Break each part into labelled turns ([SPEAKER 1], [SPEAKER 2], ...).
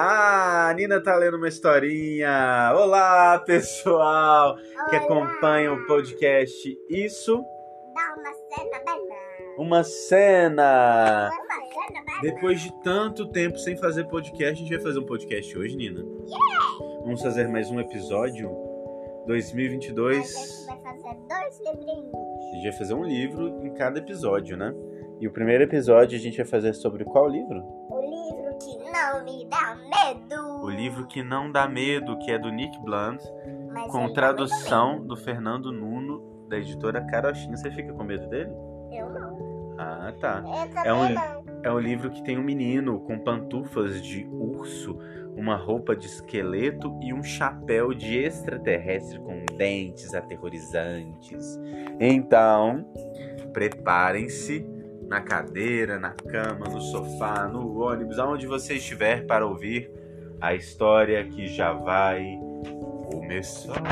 [SPEAKER 1] Ah, a Nina tá lendo uma historinha. Olá, pessoal que acompanha o podcast Isso.
[SPEAKER 2] Dá uma cena bela.
[SPEAKER 1] Uma cena.
[SPEAKER 2] Uma cena.
[SPEAKER 1] Depois de tanto tempo sem fazer podcast, a gente vai fazer um podcast hoje, Nina. Vamos fazer mais um episódio.
[SPEAKER 2] A
[SPEAKER 1] 2022.
[SPEAKER 2] gente vai fazer dois livrinhos.
[SPEAKER 1] A gente vai fazer um livro em cada episódio, né? E o primeiro episódio a gente vai fazer sobre qual livro?
[SPEAKER 2] Não me dá medo.
[SPEAKER 1] O livro que não dá medo, que é do Nick Blunt,
[SPEAKER 2] Mas
[SPEAKER 1] com tradução do Fernando Nuno, da editora Carochinha. Você fica com medo dele?
[SPEAKER 2] Eu não.
[SPEAKER 1] Ah, tá. É um-
[SPEAKER 2] não.
[SPEAKER 1] É um livro que tem um menino com pantufas de urso, uma roupa de esqueleto e um chapéu de extraterrestre com dentes aterrorizantes. Então, preparem-se na cadeira, na cama, no sofá, no ônibus, aonde você estiver para ouvir a história que já vai começar.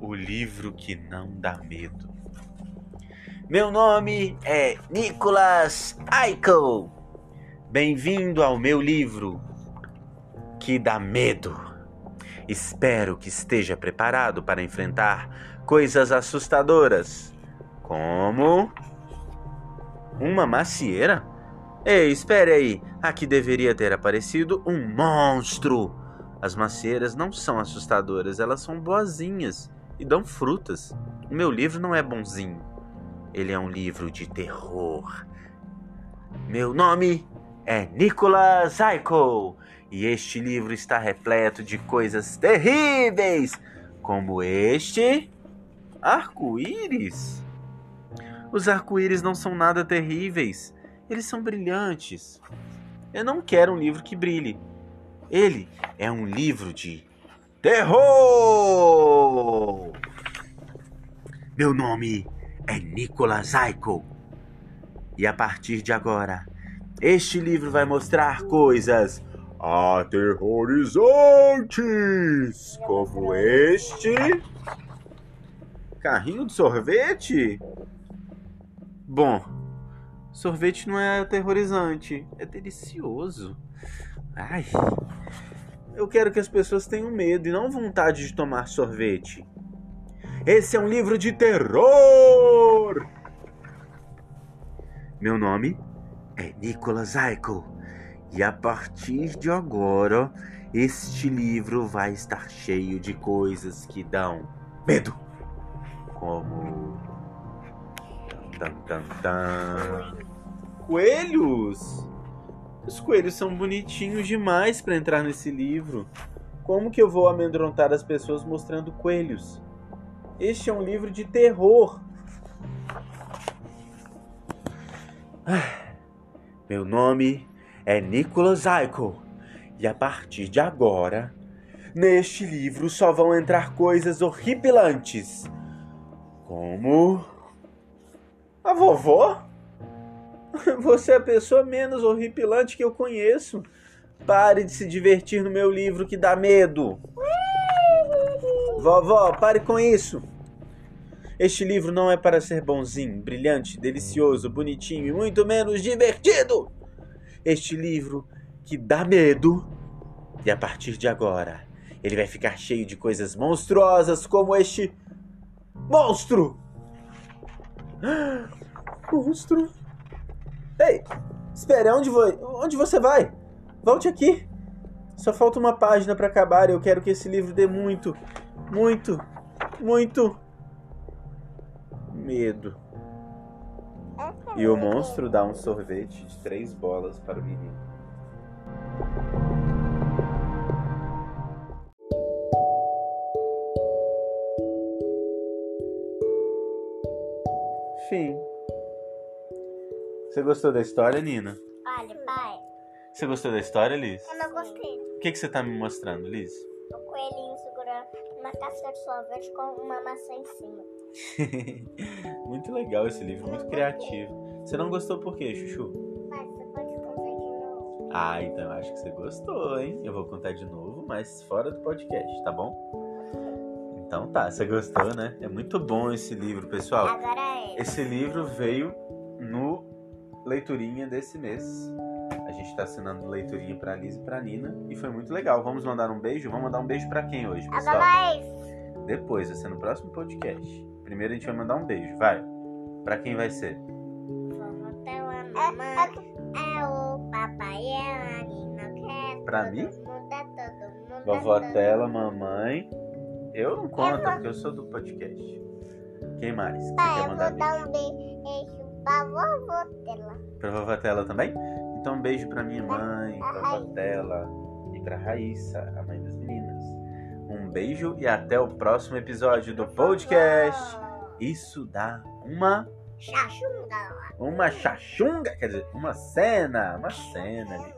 [SPEAKER 2] O livro que não dá
[SPEAKER 1] medo. Meu nome é Nicholas Eichel. Bem-vindo ao meu livro que dá medo. Espero que esteja preparado para enfrentar coisas assustadoras, como uma macieira. Ei, espere aí. Aqui deveria ter aparecido um monstro. As macieiras não são assustadoras, elas são boazinhas e dão frutas. O meu livro não é bonzinho. Ele é um livro de terror. Meu nome é Nicholas Eichel e este livro está repleto de coisas terríveis, como este arco-íris. Os arco-íris não são nada terríveis, eles são brilhantes. Eu não quero um livro que brilhe. Ele é um livro de terror. Meu nome é Nicholas Eichel. E a partir de agora, este livro vai mostrar coisas aterrorizantes, como este carrinho de sorvete. Bom, sorvete não é aterrorizante, é delicioso. Ai, eu quero que as pessoas tenham medo e não vontade de tomar sorvete. Esse é um livro de terror! Meu nome é Nicholas Eichel e a partir de agora este livro vai estar cheio de coisas que dão medo, como tan, tan, tan. coelhos. Os coelhos são bonitinhos demais para entrar nesse livro. Como que eu vou amedrontar as pessoas mostrando coelhos? Este é um livro de terror. Ah, Meu nome é Nicholas Eichel e a partir de agora, neste livro só vão entrar coisas horripilantes, como a vovó. Você é a pessoa menos horripilante que eu conheço. Pare de se divertir no meu livro que dá medo. Vovó, pare com isso. Este livro não é para ser bonzinho, brilhante, delicioso, bonitinho e muito menos divertido. Este livro que dá medo. E a partir de agora, ele vai ficar cheio de coisas monstruosas como este monstro. Monstro. Ei, espere, onde, vo onde você vai? Volte aqui. Só falta uma página para acabar eu quero que esse livro dê muito, muito, muito medo. E o monstro dá um sorvete de três bolas para o menino. Fim. Você gostou da história, Nina?
[SPEAKER 2] Olha, pai,
[SPEAKER 1] Você gostou da história, Liz?
[SPEAKER 2] eu não gostei.
[SPEAKER 1] O que, que você tá me mostrando, Liz?
[SPEAKER 2] O coelhinho segurando uma casca de sorvete com uma maçã em cima.
[SPEAKER 1] muito legal esse livro, muito criativo. Você não gostou por quê, Chuchu?
[SPEAKER 2] Pai, você pode contar de novo?
[SPEAKER 1] Ah, então eu acho que você gostou, hein? Eu vou contar de novo, mas fora do podcast, tá bom? Então tá, você gostou, né? É muito bom esse livro, pessoal.
[SPEAKER 2] Agora é.
[SPEAKER 1] Esse livro veio no Leiturinha desse mês. A gente tá assinando Leiturinha pra Liz e pra Nina. E foi muito legal. Vamos mandar um beijo? Vamos mandar um beijo pra quem hoje, pessoal?
[SPEAKER 2] Agora é.
[SPEAKER 1] Depois, vai ser no próximo podcast. Primeiro a gente vai mandar um beijo, vai. Pra quem vai ser?
[SPEAKER 2] Vovó Tela, mamãe. É o papai e a Nina. Quer
[SPEAKER 1] Pra mim?
[SPEAKER 2] Mundo, é todo mundo.
[SPEAKER 1] Vovó
[SPEAKER 2] é
[SPEAKER 1] Tela, mamãe. Eu não conto, porque eu sou do podcast. Quem mais? Quem
[SPEAKER 2] Pai,
[SPEAKER 1] quer
[SPEAKER 2] eu
[SPEAKER 1] mandar
[SPEAKER 2] vou dar um beijo pra vovó Tela.
[SPEAKER 1] Pra vovó Tela também? Então um beijo pra minha mãe,
[SPEAKER 2] A
[SPEAKER 1] pra vovó Tela e pra Raíssa, a mãe das meninas. Beijo e até o próximo episódio do podcast. Isso dá uma
[SPEAKER 2] Chachunga.
[SPEAKER 1] uma chachunga, quer dizer, uma cena, uma cena, Liz.